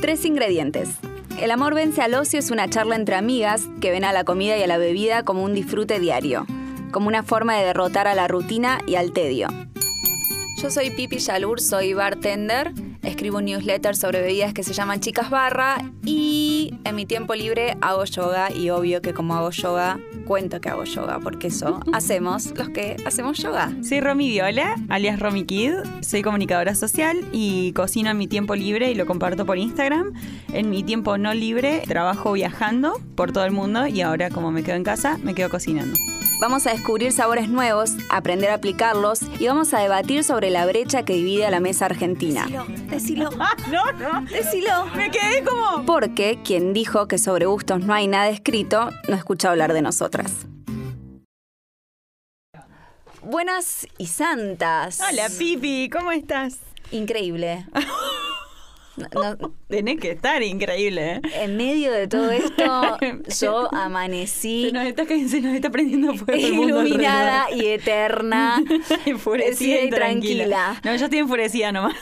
Tres ingredientes. El amor vence al ocio es una charla entre amigas que ven a la comida y a la bebida como un disfrute diario, como una forma de derrotar a la rutina y al tedio. Yo soy Pipi Yalur, soy bartender, escribo un newsletter sobre bebidas que se llaman Chicas Barra y en mi tiempo libre hago yoga y obvio que como hago yoga, cuento que hago yoga porque eso hacemos los que hacemos yoga. Soy Romy Viola, alias Romy Kid, soy comunicadora social y cocino en mi tiempo libre y lo comparto por Instagram. En mi tiempo no libre trabajo viajando por todo el mundo y ahora como me quedo en casa, me quedo cocinando. Vamos a descubrir sabores nuevos, aprender a aplicarlos y vamos a debatir sobre la brecha que divide a la mesa argentina. Decilo. Ah, no, no. Decilo. Me quedé como. Porque quien dijo que sobre gustos no hay nada escrito, no escucha hablar de nosotras. Buenas y santas. Hola, Pipi, ¿cómo estás? Increíble. No, Tenés que estar increíble, ¿eh? En medio de todo esto, yo amanecí. Se nos está, se nos está prendiendo fuego. El mundo iluminada y eterna. enfurecida y tranquila. No, yo estoy enfurecida nomás.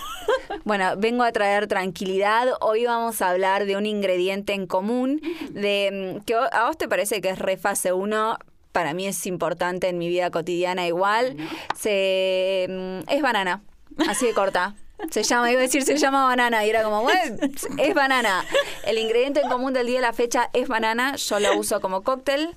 Bueno, vengo a traer tranquilidad. Hoy vamos a hablar de un ingrediente en común, de mm, que a vos te parece que es re fase 1, para mí es importante en mi vida cotidiana igual. Se, mm, es banana, así de corta. Se llama, iba a decir, se llama banana. Y era como, bueno, es banana. El ingrediente en común del día de la fecha es banana. Yo lo uso como cóctel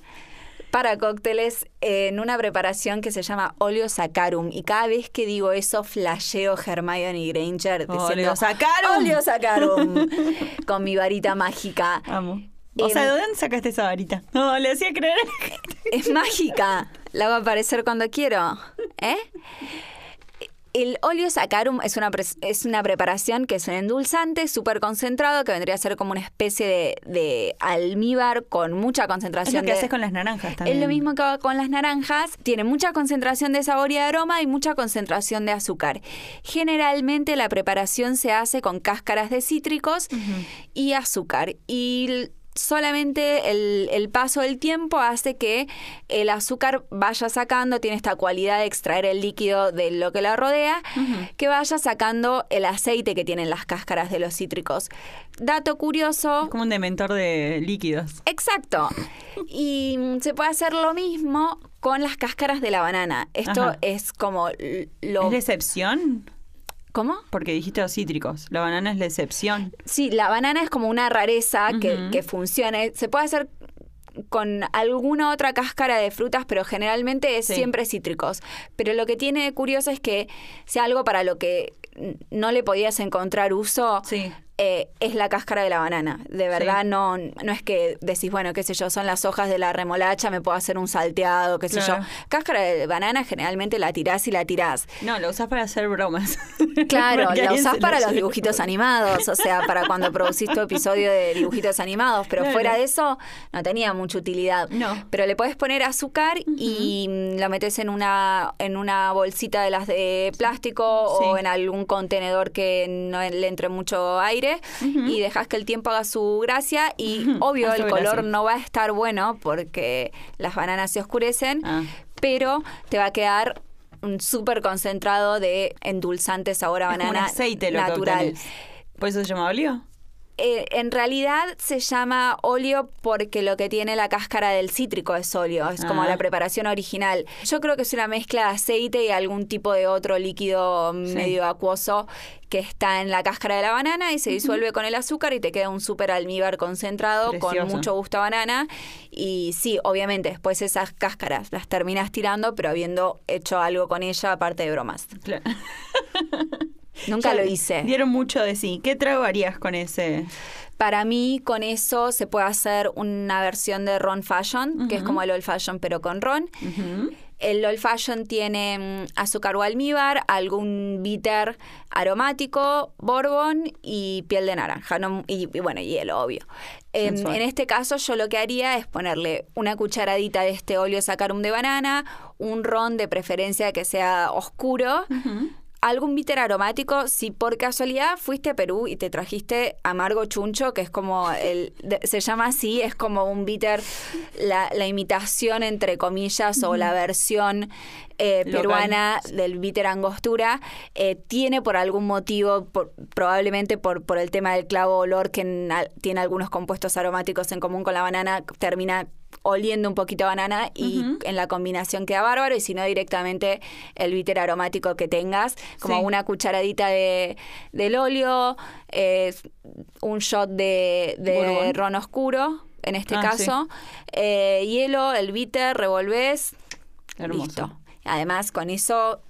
para cócteles en una preparación que se llama Oleo Sacarum. Y cada vez que digo eso, flasheo Hermione Granger diciendo Sacarum. Sacarum. con mi varita mágica. Amo. O sea, ¿de dónde sacaste esa varita? No, le hacía creer. Es mágica. La hago aparecer cuando quiero. ¿Eh? El óleo sacarum es una, es una preparación que es un endulzante súper concentrado que vendría a ser como una especie de, almíbar con mucha concentración. Es lo que haces con las naranjas también. Es lo mismo que hago con las naranjas. Tiene mucha concentración de sabor y aroma y mucha concentración de azúcar. Generalmente la preparación se hace con cáscaras de cítricos y azúcar. Y solamente el, paso del tiempo hace que el azúcar vaya sacando, tiene esta cualidad de extraer el líquido de lo que la rodea, que vaya sacando el aceite que tienen las cáscaras de los cítricos. Dato curioso. Es como un dementor de líquidos. Exacto. Y se puede hacer lo mismo con las cáscaras de la banana. Esto es como lo... ¿Es excepción? ¿Cómo? Porque dijiste los cítricos. La banana es la excepción. Sí, la banana es como una rareza que, que funcione. Se puede hacer con alguna otra cáscara de frutas, pero generalmente es siempre cítricos. Pero lo que tiene curioso es que sea algo para lo que no le podías encontrar uso, sí. Eh, es la cáscara de la banana. De verdad, no, no es que decís, bueno, qué sé yo, son las hojas de la remolacha, me puedo hacer un salteado, qué sé yo. Cáscara de banana generalmente la tirás y la tirás. No, la usás para hacer bromas. Claro, la usás para los dibujitos animados, o sea, para cuando producís tu episodio de dibujitos animados, pero fuera de eso no tenía mucha utilidad. No. Pero le puedes poner azúcar y lo metes en una, en una bolsita de las de plástico o en algún contenedor que no le entre mucho aire y dejas que el tiempo haga su gracia y obvio el color no va a estar bueno porque las bananas se oscurecen, ah. pero te va a quedar un súper concentrado de endulzante sabor a banana aceite natural. ¿Por eso se llama óleo? Eh, en realidad se llama óleo porque lo que tiene la cáscara del cítrico es óleo, es como la ah. preparación original. Yo creo que es una mezcla de aceite y algún tipo de otro líquido medio acuoso que está en la cáscara de la banana y se disuelve con el azúcar y te queda un súper almíbar concentrado con mucho gusto a banana. Y sí, obviamente, después esas cáscaras las terminas tirando, pero habiendo hecho algo con ella aparte de bromas. Claro. Nunca lo hice. Dieron mucho de sí. ¿Qué trago harías con ese? Para mí, con eso se puede hacer una versión de ron fashion, que es como el old fashion, pero con ron. El old fashion tiene mm, azúcar o almíbar, algún bitter aromático, bourbon y piel de naranja. y, bueno, hielo, obvio. Em, en este caso, yo lo que haría es ponerle una cucharadita de este óleo sacarum de banana, un ron de preferencia que sea oscuro algún bitter aromático, si por casualidad fuiste a Perú y te trajiste amargo chuncho, que es como el, de- se llama así, es como un bitter, la, la imitación entre comillas o la versión eh, peruana del bitter angostura, eh, tiene por algún motivo, por- probablemente por, por el tema del clavo olor que en al- tiene algunos compuestos aromáticos en común con la banana, termina oliendo un poquito a banana y en la combinación queda bárbaro y si no directamente el bitter aromático que tengas, como Sí. una cucharadita de, del óleo, eh, un shot de, de ron oscuro, en este Ah, caso, eh, hielo, el bitter, revolves, Hermoso. listo. Además, con eso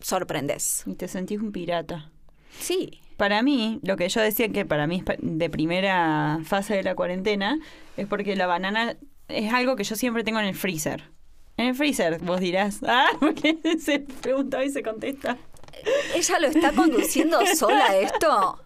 sorprendes. Y te sentís un pirata. Sí. Para mí, lo que yo decía que para mí es de primera fase de la cuarentena, es porque la banana es algo que yo siempre tengo en el freezer. En el freezer, vos dirás, ah, porque se pregunta y se contesta. ¿Ella lo está conduciendo sola esto?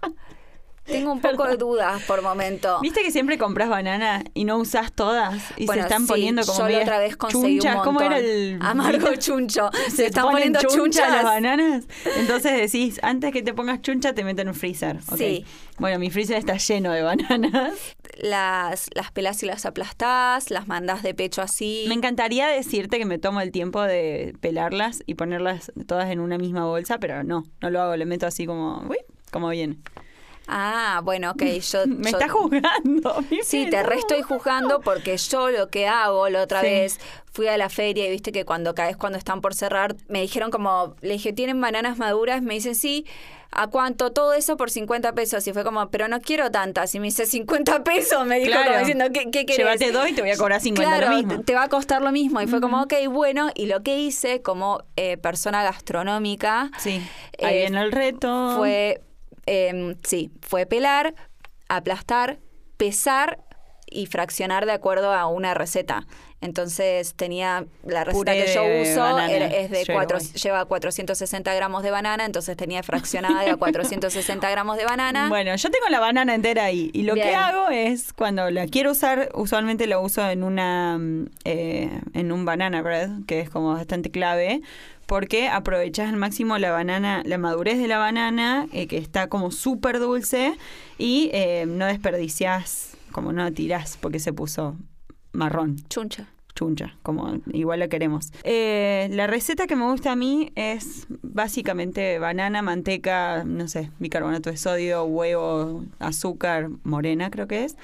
Tengo un poco de dudas por momento. ¿Viste que siempre compras banana y no usás todas? Y Bueno, se están sí, poniendo como yo la medias otra vez conseguí chunchas. un ¿Cómo era el amargo chuncho? Se, están poniendo chuncha las bananas. Entonces decís, antes que te pongas chuncha, te meten en un freezer. ok. Sí. Bueno, mi freezer está lleno de bananas. Las, las pelas y las aplastás, las mandás de pecho así. Me encantaría decirte que me tomo el tiempo de pelarlas y ponerlas todas en una misma bolsa, pero no, no lo hago, le meto así como, uy, como viene. Ah, bueno, ok. Yo, Me yo- está juzgando. Sí, te re estoy juzgando porque yo lo que hago la otra Sí. vez fui a la feria y viste que cuando caes cuando están por cerrar, me dijeron como, le dije, ¿tienen bananas maduras? Me dicen, sí. ¿A cuánto? Todo eso por 50 pesos. Y fue como, pero no quiero tantas. Y me dice, 50 pesos. Me dijo Claro. como diciendo, ¿qué, qué querés? Llévate dos y te voy a cobrar 50 Claro, lo mismo. te va a costar lo mismo. Y fue como, ok, bueno. Y lo que hice como eh, persona gastronómica Sí, ahí eh, viene el reto. fue, eh, sí, fue pelar, aplastar, pesar y fraccionar de acuerdo a una receta. Entonces tenía la receta Puré que yo uso era- es de cuatro, lleva 460 gramos de banana, entonces tenía fraccionada de a 460 gramos de banana. Bueno, yo tengo la banana entera ahí. Y lo que hago es, cuando la quiero usar, usualmente la uso en una eh, en un banana bread, que es como bastante clave, porque aprovechas al máximo la banana, la madurez de la banana, eh, que está como súper dulce, y eh, no desperdicias, como no tirás, porque se puso marrón Chuncha. chuncha, como igual la queremos. Eh, la receta que me gusta a mí es básicamente banana, manteca, no sé, bicarbonato de sodio, huevo, azúcar, morena creo que es,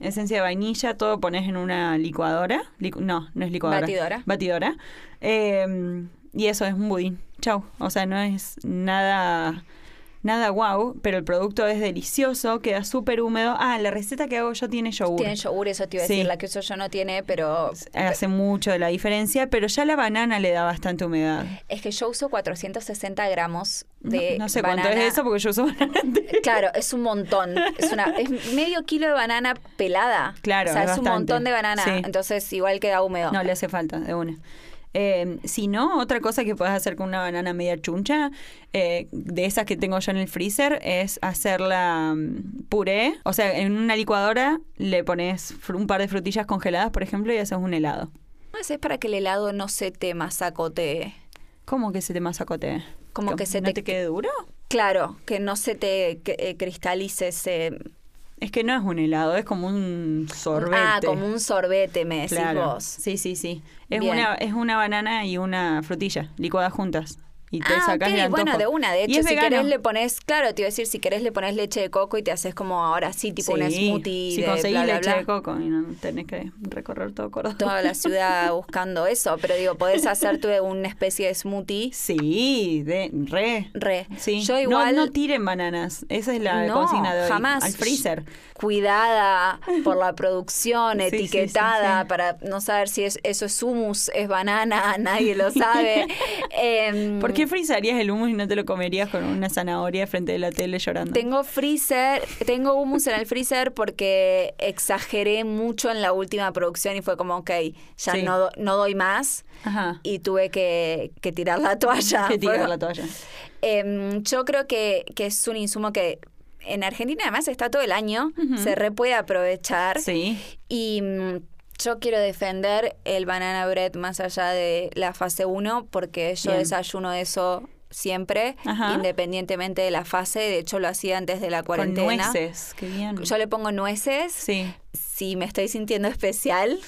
esencia de vainilla, todo pones en una licuadora. Licu- no, no es licuadora. Batidora. Batidora. Eh, y eso es un budín. Chau. O sea, no es nada... Nada guau, pero el producto es delicioso, queda súper húmedo. Ah, la receta que hago yo tiene yogur Tiene yogur, eso te iba a Sí. decir. La que uso yo no tiene, pero hace mucho de la diferencia, pero ya la banana le da bastante humedad. es que yo uso 460 gramos No, de no sé banana. cuánto es eso porque yo uso banana. entera. Claro, es un montón. Es una es medio kilo de banana pelada. Claro, o sea, es es, un montón de banana. Sí. Entonces igual queda húmedo. No, le hace falta, de una. Eh, si no, otra cosa que puedes hacer con una banana media chuncha, eh, de esas que tengo yo en el freezer, es hacerla mm, puré. O sea, en una licuadora le pones un par de frutillas congeladas, por ejemplo, y haces un helado. No sé, es para que el helado no se te masacotee. ¿Cómo que se te masacotee? Como que se ¿No te- te quede duro? Claro, que no se te que- eh, cristalice ese... Es que no es un helado, es como un sorbete. Ah, como un sorbete, me decís Claro. vos. Sí, sí, sí. Es Bien. una, es una banana y una frutilla licuadas juntas. Y te ah, sacas ok, el antojo. bueno, de una. De hecho, si vegano. querés le pones, claro, te iba a decir, si querés le pones leche de coco y te haces como ahora sí, tipo un Sí, smoothie Si de conseguís bla, bla, leche bla. de coco y no tenés que recorrer todo Córdoba. Toda la ciudad buscando eso, pero digo, podés hacerte una especie de smoothie. Sí, de re. Re. Sí. Yo No- igual... no, tiren bananas. Esa es la No, consigna de hoy. jamás. Al freezer. Cuidada por la producción, Sí, etiquetada, sí. para no saber si es, eso es hummus, es banana, nadie lo sabe. Em, ¿Por qué frizarías el hummus y no te lo comerías con una zanahoria frente de la tele llorando? Tengo freezer, tengo hummus en el freezer porque exageré mucho en la última producción y fue como, ok, ya Sí. no, no doy más Ajá. y tuve que, que tirar la toalla. Que tirar Fue- la toalla. Em, yo creo que, que es un insumo que en Argentina además está todo el año, se re puede aprovechar. Sí. Y mm, yo quiero defender el banana bread más allá de la fase 1 porque yo Bien. desayuno eso siempre, Ajá. independientemente de la fase. De hecho, lo hacía antes de la Con cuarentena. nueces, qué bien. Yo le pongo nueces. Sí, Si me estoy sintiendo especial.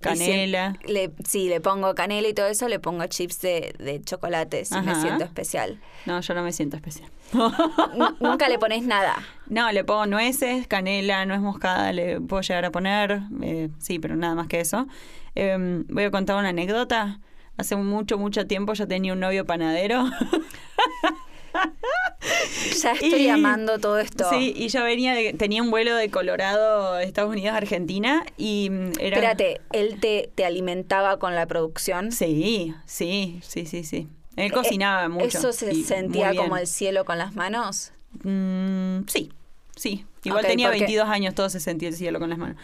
Canela. si- le, sí, le pongo canela y todo eso, le pongo chips de, de chocolate si me Ajá. siento especial. no, yo no me siento especial. Nunca le pones nada. No, le pongo nueces, canela, nuez moscada, le puedo llegar a poner. eh, sí, pero nada más que eso. Eh, voy a contar una anécdota. Hace mucho, mucho tiempo yo tenía un novio panadero. Ya estoy Y- amando todo esto. Sí, y yo venía de- tenía un vuelo de Colorado, Estados Unidos, Argentina y mm, era... Espérate, ¿él te, te alimentaba con la producción? Sí, sí, sí, sí, sí. Él cocinaba Eh, mucho. ¿Eso se sentía como el cielo con las manos? Mm, sí, sí. Igual tenía porque- 22 años, todo se sentía el cielo con las manos.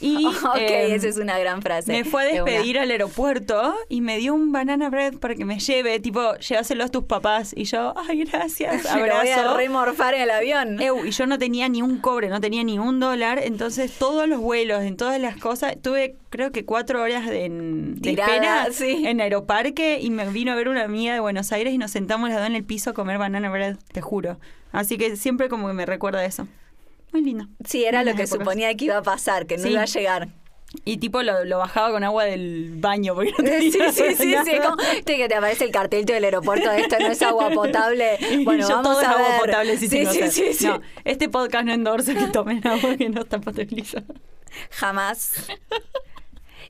Y, ok, em, esa es una gran frase. Me fue a de despedir al aeropuerto y me dio un banana bread para que me lleve, tipo, llévaselo a tus papás. Y yo, ay, gracias, lo voy a abrazo. remorfar en el avión. Y yo no tenía ni un cobre, no tenía ni un dólar, entonces todos los vuelos, en todas las cosas, tuve creo que cuatro horas de, en- de Tirada, espera sí. en Aeroparque y me vino a ver una amiga de Buenos Aires y nos sentamos las dos en el piso a comer banana bread, te juro. Así que siempre como que me recuerda eso. Muy lindo. Sí, era lo que épocas. suponía que iba a pasar, que no Sí. iba a llegar. Y tipo lo, lo bajaba con agua del baño porque no Sí, tenía sí, sí, nada. sí, como que te aparece el cartel del aeropuerto, esto no es agua potable. Bueno, yo vamos todo es a agua ver. potable sí, sí, sí, sí, sí. No, este podcast no endorsa que tomen agua que no está potabilizada. Jamás.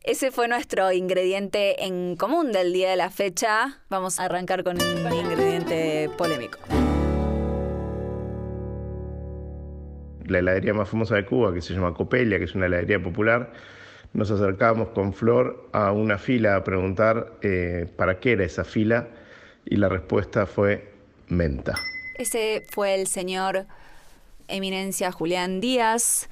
Ese fue nuestro ingrediente en común del día de la fecha. Vamos a arrancar con un ingrediente polémico. La heladería más famosa de Cuba, que se llama Copelia, que es una heladería popular, nos acercamos con Flor a una fila a preguntar eh, para qué era esa fila y la respuesta fue menta. Ese fue el señor Eminencia Julián Díaz,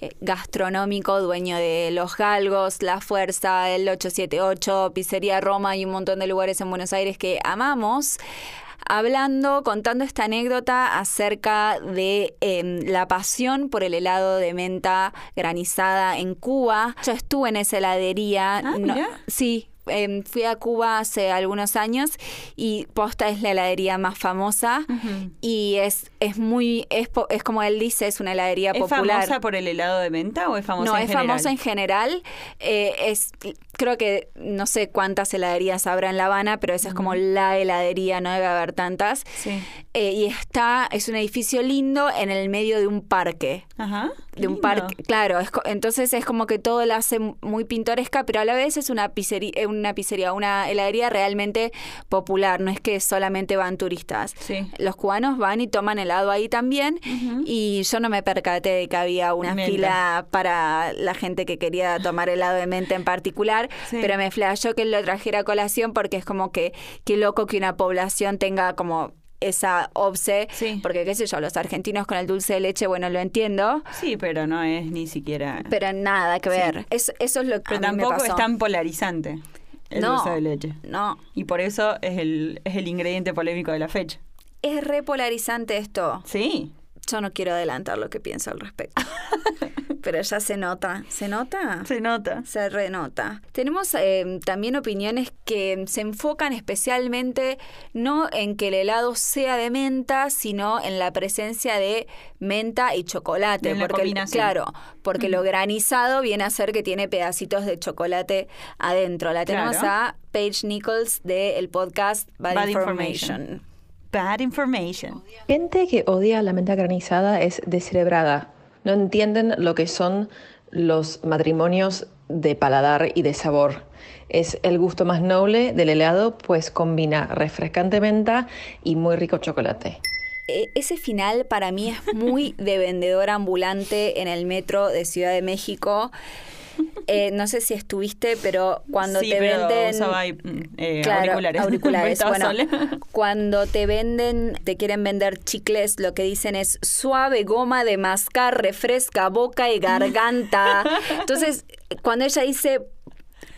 eh, gastronómico, dueño de Los Galgos, La Fuerza, el 878, Pizzería Roma y un montón de lugares en Buenos Aires que amamos. Hablando, contando esta anécdota acerca de em, la pasión por el helado de menta granizada en Cuba. Yo estuve en esa heladería. Ah, no- sí, em, fui a Cuba hace algunos años y Posta es la heladería más famosa y es, es muy, es, es como él dice, es una heladería ¿Es popular. famosa por el helado de menta o es famosa no, en es general? famosa en general. eh, es, creo que no sé cuántas heladerías habrá en La Habana, pero esa es como la heladería, no debe haber tantas. Sí. Eh, y está, es un edificio lindo en el medio de un parque. Ajá. De un parque, claro, es entonces es como que todo la hace muy pintoresca, pero a la vez es una pizzería, eh, una pizzería, una heladería realmente popular, no es que solamente van turistas. Sí. Los cubanos van y toman helado ahí también y yo no me percaté de que había una Menta. fila para la gente que quería tomar helado de menta en particular, Sí. pero me flashó que lo trajera a colación porque es como que qué loco que una población tenga como esa obse, Sí. porque qué sé yo, los argentinos con el dulce de leche, bueno, lo entiendo, Sí, pero no es ni siquiera... pero nada que ver. Eso, eso es lo que Pero a mí me tampoco pasó. es tan polarizante el No. dulce de leche. No, Y por eso es el, es el ingrediente polémico de la fecha. es re polarizante esto. Sí. Yo no quiero adelantar lo que pienso al respecto. Pero ya se nota. ¿Se nota? Se nota. Se renota. Tenemos eh, también opiniones que se enfocan especialmente no en que el helado sea de menta, sino en la presencia de menta y chocolate. En porque, claro, porque lo granizado viene a ser que tiene pedacitos de chocolate adentro. La tenemos Claro. a Paige Nichols del podcast Bad, Bad Information. Information. Bad information. Gente que odia la menta granizada es descerebrada. No entienden lo que son los matrimonios de paladar y de sabor. Es el gusto más noble del helado, pues combina refrescante menta y muy rico chocolate. E- Ese final para mí es muy de vendedor ambulante en el metro de Ciudad de México. Eh, no sé si estuviste, pero cuando sí, te pero venden usaba eh, Claro, auriculares. auriculares. Bueno, cuando te venden, te quieren vender chicles, lo que dicen es suave goma de mascar, refresca boca y garganta. Entonces, cuando ella dice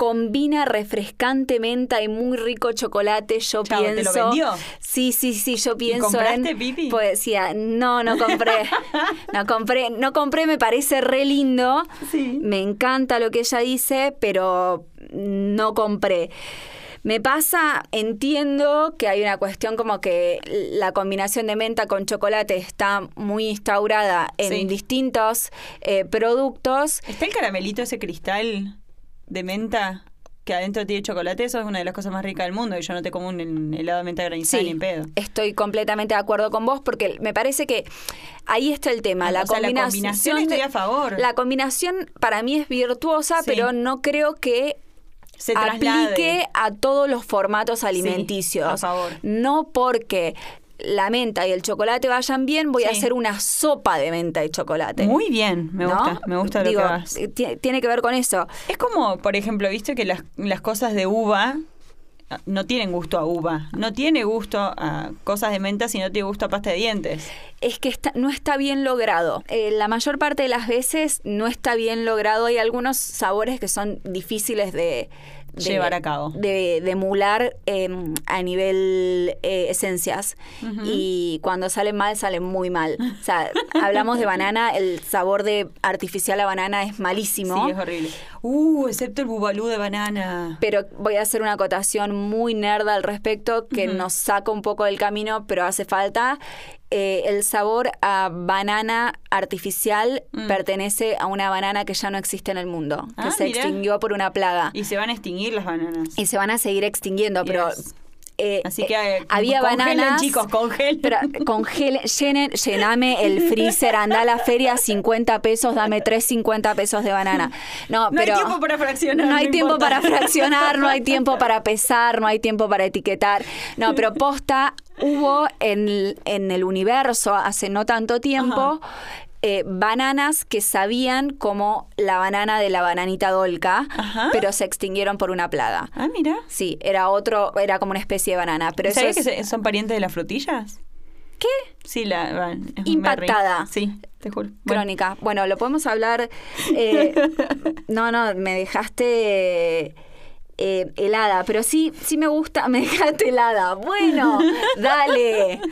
combina refrescante menta y muy rico chocolate, yo Chao, ¿te lo pienso. vendió? Sí, sí, sí, yo pienso compraste, en Pipi? poesía. No, no compré. no compré, no compré, me parece re lindo. Sí. Me encanta lo que ella dice, pero no compré. Me pasa, entiendo que hay una cuestión como que la combinación de menta con chocolate está muy instaurada en Sí. distintos eh, productos. ¿Está el caramelito ese cristal de menta que adentro tiene chocolate? Eso es una de las cosas más ricas del mundo y yo no te como un helado de menta granizada ni en pedo. estoy completamente de acuerdo con vos porque me parece que ahí está el tema. Ah, la, o sea, la combinación combinación de- estoy a favor. La combinación para mí es virtuosa, Sí. pero no creo que Se traslade. aplique a todos los formatos alimenticios. a favor. No porque la menta y el chocolate vayan bien, voy a hacer una sopa de menta y chocolate. Muy bien, me ¿no? gusta, me gusta lo que vas. ti- Tiene que ver con eso. Es como, por ejemplo, viste que las, las cosas de uva no tienen gusto a uva, no tiene gusto a cosas de menta si no tiene gusto a pasta de dientes. es que está- no está bien logrado. Eh, la mayor parte de las veces no está bien logrado. Hay algunos sabores que son difíciles de, de- Llevar a cabo. De, de emular eh, a nivel eh, esencias. Y cuando salen mal, salen muy mal. O sea, hablamos de banana, el sabor de artificial a banana es malísimo. Sí, es horrible. Uh, excepto el bubalú de banana. Pero voy a hacer una acotación muy nerda al respecto que nos saca un poco del camino, pero hace falta. Eh, el sabor a banana artificial pertenece a una banana que ya no existe en el mundo, que Ah, se extinguió por una plaga. Y se van a extinguir las bananas. Y se van a seguir extinguiendo, pero... Eh, Así que eh, eh, había congelen, bananas. chicos, congelen. Pero congelen, llenen, llename el freezer, anda a la feria, 50 pesos, dame 3 50 pesos de banana. No, No pero hay tiempo para fraccionar. no hay tiempo importa. para fraccionar, no hay tiempo para pesar, no hay tiempo para etiquetar. No, pero posta, hubo en, en el universo hace no tanto tiempo eh, bananas que sabían como la banana de la bananita dolca, Ajá. pero se extinguieron por una plaga. Ah, mira. Sí, era otro, era como una especie de banana. Pero eso ¿Sabías es- que son parientes de las frutillas? ¿Qué? Sí, la. van, Impactada. Sí, te juro. Bueno, Crónica. Bueno, lo podemos hablar. eh, no, no, me dejaste eh, helada, pero sí, sí me gusta, me dejaste helada. Bueno, dale.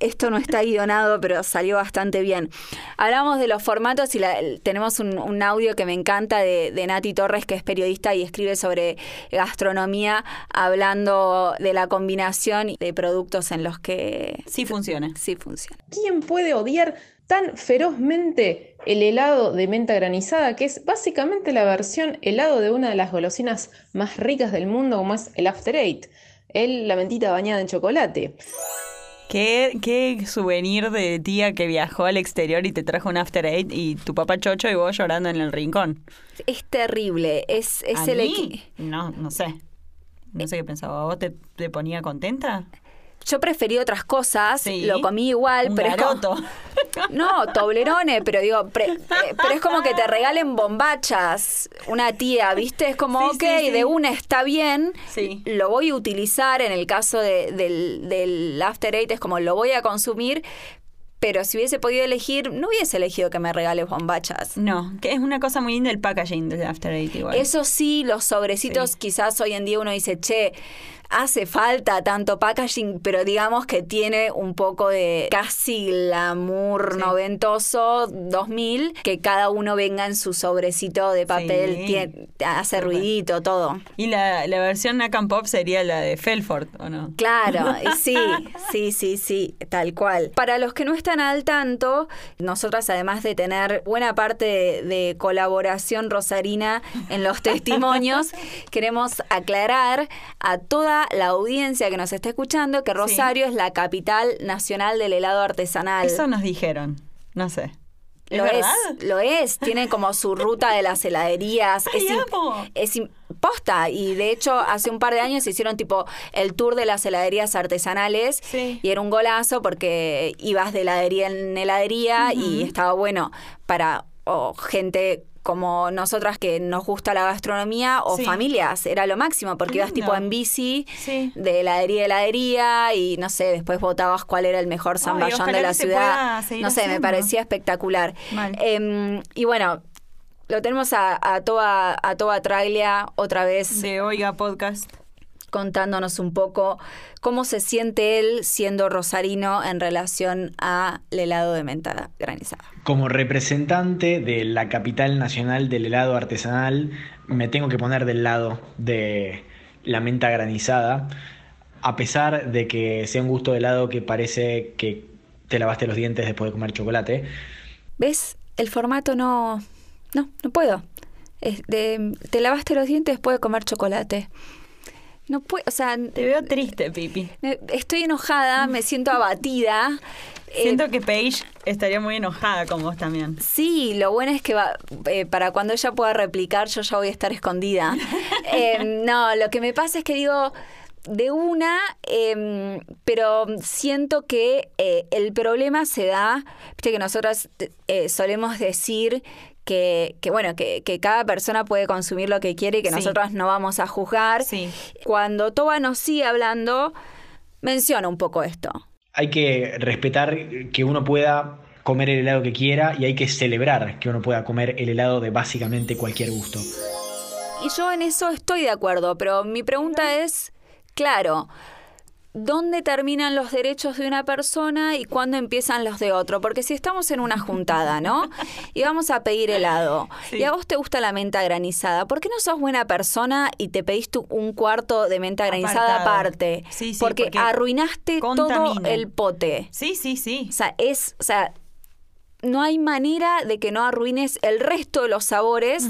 Esto no está guionado, pero salió bastante bien. Hablamos de los formatos y la- tenemos un, un audio que me encanta de, de Nati Torres, que es periodista y escribe sobre gastronomía, hablando de la combinación de productos en los que sí funciona. sí funciona. ¿Quién puede odiar tan ferozmente el helado de menta granizada, que es básicamente la versión helado de una de las golosinas más ricas del mundo, como es el After Eight? El, la mentita bañada en chocolate. ¿Qué, qué souvenir de tía que viajó al exterior y te trajo un After Eight y tu papá chocho y vos llorando en el rincón. Es terrible, es, es ¿A el mí? No, no sé. No sé qué pensaba. ¿Vos te, te ponía contenta? Yo preferí otras cosas, Sí. lo comí igual, Un pero es como- garoto. No, Toblerone, pero digo, pre- eh, pero es como que te regalen bombachas, una tía, ¿viste? Es como, Sí, ok, sí, de una está bien, Sí. lo voy a utilizar en el caso de- del, del After Eight, es como lo voy a consumir, pero si hubiese podido elegir, no hubiese elegido que me regales bombachas. No, que es una cosa muy linda el packaging de After Eight igual. Eso sí, los sobrecitos, Sí. quizás hoy en día uno dice, che, hace falta tanto packaging, pero digamos que tiene un poco de casi glamour Sí. noventoso, 2000, que cada uno venga en su sobrecito de papel, Sí. tiene- hace ruidito, todo. Y la, la versión Nack and Pop sería la de Felford, ¿o no? Claro, sí, sí, sí, sí, tal cual. Para los que no están al tanto, nosotras además de tener buena parte de, de colaboración rosarina en los testimonios, queremos aclarar a toda la audiencia que nos está escuchando que Rosario es la capital nacional del helado artesanal. Eso nos dijeron. No sé. ¿Es lo verdad? es, lo es, tiene como su ruta de las heladerías. ¡Ay, es, amo! es posta. Y de hecho, hace un par de años hicieron tipo el tour de las heladerías artesanales. Sí. Y era un golazo porque ibas de heladería en heladería y estaba bueno para o gente como nosotras que nos gusta la gastronomía o Sí. familias, era lo máximo, porque ibas tipo en bici Sí. de heladería a heladería y no sé, después votabas cuál era el mejor zamballón de la ciudad. No sé, me parecía espectacular. Em, y bueno, lo tenemos a, a toda a toda Traglia otra vez De Oiga Podcast. Contándonos un poco cómo se siente él siendo rosarino en relación al helado de menta granizada. Como representante de la capital nacional del helado artesanal, me tengo que poner del lado de la menta granizada, a pesar de que sea un gusto de helado que parece que te lavaste los dientes después de comer chocolate. ¿Ves? El formato no... No, no puedo. Es de- te lavaste los dientes después de comer chocolate. No puedo, o sea, Te veo triste, Pipi. estoy enojada, me siento abatida. Eh, Siento que Paige estaría muy enojada con vos también. Sí, lo bueno es que va, eh, para cuando ella pueda replicar, yo ya voy a estar escondida. Eh, no, lo que me pasa es que digo de una, eh, pero siento que el problema se da, viste que nosotras solemos decir que, que, bueno, que, que cada persona puede consumir lo que quiere y que Sí. nosotras no vamos a juzgar. Sí. Cuando Toba nos sigue hablando, menciona un poco esto. Hay que respetar que uno pueda comer el helado que quiera y hay que celebrar que uno pueda comer el helado de básicamente cualquier gusto. Y yo en eso estoy de acuerdo, pero mi pregunta es, claro, ¿dónde terminan los derechos de una persona y cuándo empiezan los de otro? Porque si estamos en una juntada, ¿no? Y vamos a pedir helado, Sí. y a vos te gusta la menta granizada, ¿por qué no sos buena persona y te pedís tú un cuarto de menta granizada Apartado. aparte? Sí, sí, porque, porque arruinaste todo el pote. Sí, sí, sí. O sea, es, o sea, no hay manera de que no arruines el resto de los sabores.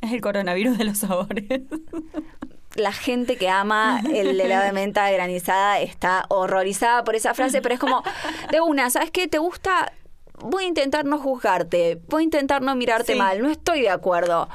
Es el coronavirus de los sabores. la gente que ama el helado de menta granizada está horrorizada por esa frase, pero es como, de una, ¿sabes qué? ¿Te gusta? Voy a intentar no juzgarte, voy a intentar no mirarte Sí. mal, no estoy de acuerdo.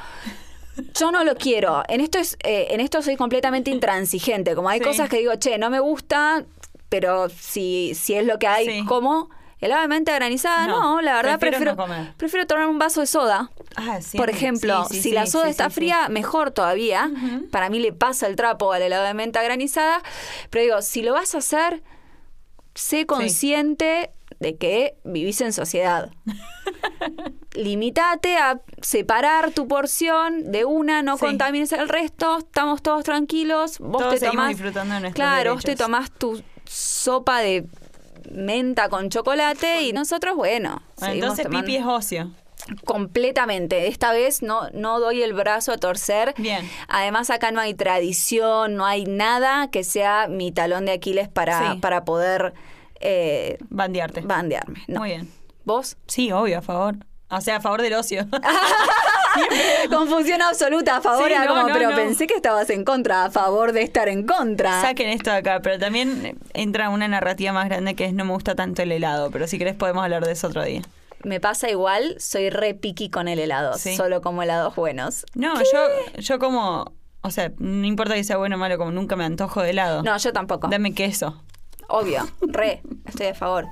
Yo no lo quiero. En esto es, eh, en esto soy completamente intransigente. Como hay Sí. cosas que digo, che, no me gusta, pero si, si es lo que hay, Sí. como helado de menta granizada, no, No, la verdad prefiero prefiero, no comer. prefiero tomar un vaso de soda. Ah, sí. Por ejemplo, Sí, sí, si la soda está fría, mejor todavía. Para mí le pasa el trapo al helado de menta granizada. Pero digo, si lo vas a hacer, sé consciente de que vivís en sociedad. Limitate a separar tu porción de una, no Sí. contamines el resto, estamos todos tranquilos, vos Todos te tomás, disfrutando de claro, vos te tomás tu sopa de menta con chocolate y nosotros, bueno, entonces tomando- Pipi es ocio. Completamente. Esta vez no, no doy el brazo a torcer. Bien. Además, acá no hay tradición, no hay nada que sea mi talón de Aquiles para, Sí. para poder eh, Bandearte. bandearme. No. Muy bien. ¿Vos? Sí, obvio, a favor. O sea, a favor del ocio. Confusión absoluta a favor. Sí, no, como, no, pero no. pensé que estabas en contra, a favor de estar en contra. Saquen esto de acá, pero también entra una narrativa más grande que es no me gusta tanto el helado, pero si querés podemos hablar de eso otro día. Me pasa igual, soy re piqui con el helado, Sí. solo como helados buenos. No, yo, yo como, o sea, no importa que sea bueno o malo, como nunca me antojo de helado. No, yo tampoco. Dame queso. Obvio, re, estoy a favor.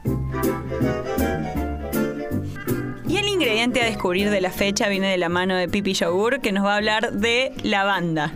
Y el ingrediente a descubrir de la fecha viene de la mano de Pipi Yogur, que nos va a hablar de lavanda.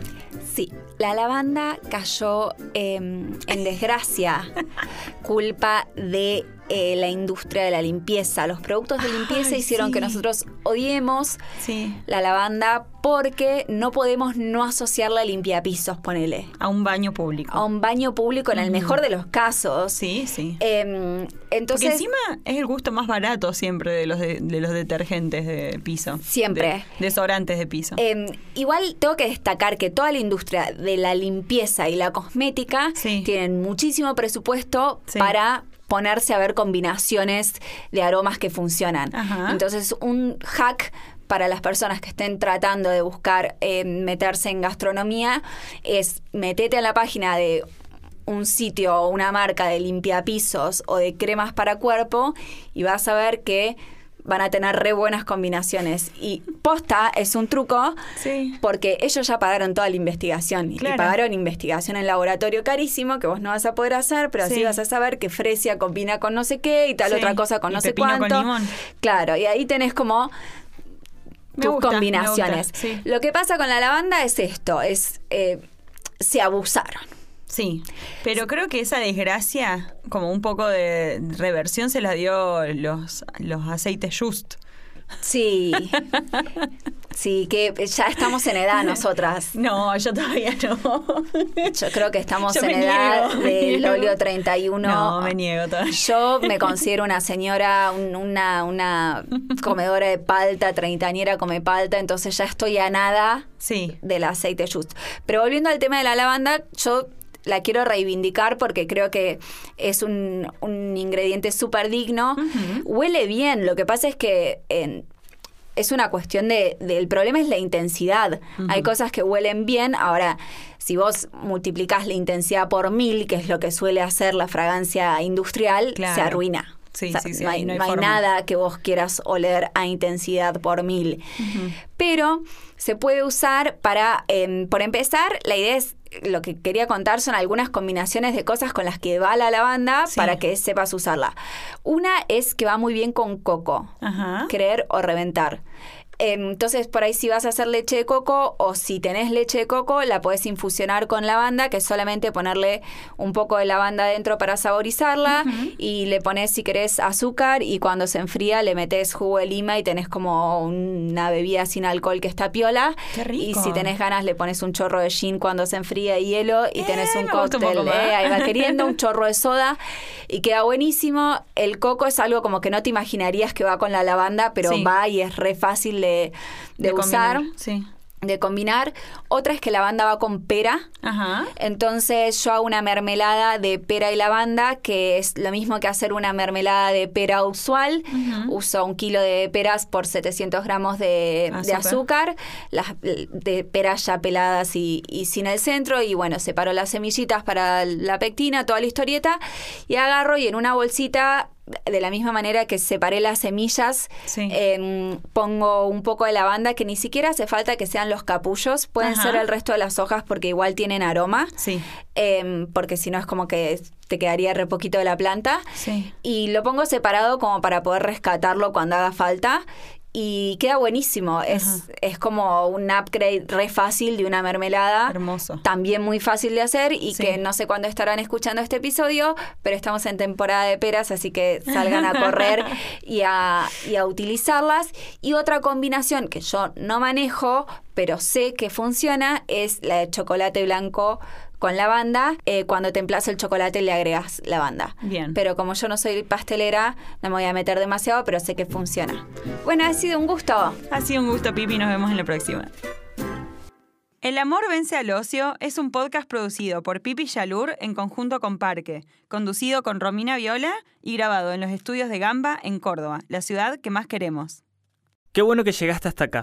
Sí, la lavanda cayó eh, en desgracia, culpa de eh, la industria de la limpieza. Los productos de limpieza Ay, hicieron que nosotros odiemos Sí. la lavanda porque no podemos no asociarla a limpiapisos, ponele. A un baño público. A un baño público en el mejor de los casos. Sí, sí. Eh, Porque entonces, encima es el gusto más barato siempre de los de, de los detergentes de piso. Siempre. De- desodorantes de piso. Eh, igual tengo que destacar que toda la industria de la limpieza y la cosmética Sí. tienen muchísimo presupuesto Sí. para ponerse a ver combinaciones de aromas que funcionan. Ajá. Entonces, un hack para las personas que estén tratando de buscar eh, meterse en gastronomía es metete a la página de un sitio o una marca de limpiapisos o de cremas para cuerpo y vas a ver que van a tener re buenas combinaciones. Y posta es un truco Sí. porque ellos ya pagaron toda la investigación. Claro. Y pagaron investigación en laboratorio carísimo que vos no vas a poder hacer, pero así Sí. vas a saber que fresia combina con no sé qué y tal Sí. otra cosa con Y no sé pepino con cuánto. limón. Claro, y ahí tenés como Me tus gusta, me combinaciones. gusta. Lo que pasa con la lavanda es esto, es eh, se abusaron. Sí, pero creo que esa desgracia, como un poco de reversión, se la dio los, los aceites Just. Sí. Sí, que ya estamos en edad nosotras. No, yo todavía no. Yo creo que estamos Yo en edad niego, del óleo 31. No, me niego todavía. Yo me considero una señora, un- una, una comedora de palta, treintañera come palta, entonces ya estoy a nada Sí. del aceite just. Pero volviendo al tema de la lavanda, yo la quiero reivindicar porque creo que es un, un ingrediente súper digno. Huele bien, lo que pasa es que... es una cuestión de, del problema es la intensidad. Hay cosas que huelen bien. Ahora, si vos multiplicás la intensidad por mil, que es lo que suele hacer la fragancia industrial, Claro. se arruina. Sí, O sea, sí, sí, no hay, ahí no hay no hay forma. nada que vos quieras oler a intensidad por mil. Pero se puede usar para, em, por empezar, la idea es, lo que quería contar son algunas combinaciones de cosas con las que va la lavanda Sí. para que sepas usarla. Una es que va muy bien con coco, Ajá. creer o reventar. Em, Entonces, por ahí si vas a hacer leche de coco o si tenés leche de coco, la podés infusionar con lavanda, que es solamente ponerle un poco de lavanda dentro para saborizarla y le pones, si querés, azúcar y cuando se enfría le metes jugo de lima y tenés como una bebida sin alcohol que está piola. Qué rico. Y si tenés ganas le pones un chorro de gin cuando se enfría y hielo y tenés Eh, un gusta un cóctel. poco más. eh, ahí va queriendo un chorro de soda y queda buenísimo. El coco es algo como que no te imaginarías que va con la lavanda, pero Sí. va y es re fácil de, de usar, combinar, Sí. de combinar. Otra es que la lavanda va con pera. Ajá. Entonces yo hago una mermelada de pera y lavanda, que es lo mismo que hacer una mermelada de pera usual. Uso un kilo de peras por 700 gramos de de azúcar, Azúcar. las de peras ya peladas y, y sin el centro. Y bueno, separo las semillitas para la pectina, toda la historieta. Y agarro y en una bolsita, de la misma manera que separé las semillas, Sí. em, pongo un poco de lavanda, que ni siquiera hace falta que sean los capullos. Pueden Ajá. ser el resto de las hojas porque igual tienen aroma. Sí. Em, porque si no es como que te quedaría re poquito de la planta. Sí. Y lo pongo separado como para poder rescatarlo cuando haga falta. Y queda buenísimo. Es, es como un upgrade re fácil de una mermelada. Hermoso. También muy fácil de hacer y Sí. que no sé cuándo estarán escuchando este episodio, pero estamos en temporada de peras, así que salgan a correr y a, y a utilizarlas. Y otra combinación que yo no manejo, pero sé que funciona, es la de chocolate blanco con lavanda. Eh, cuando templas el chocolate le agregas lavanda. Bien. Pero como yo no soy pastelera, no me voy a meter demasiado, pero sé que funciona. Bueno, ha sido un gusto. Ha sido un gusto, Pipi. Nos vemos en la próxima. El amor vence al ocio es un podcast producido por Pipi Yalur en conjunto con Parque, conducido con Romina Viola y grabado en los estudios de Gamba en Córdoba, la ciudad que más queremos. Qué bueno que llegaste hasta acá.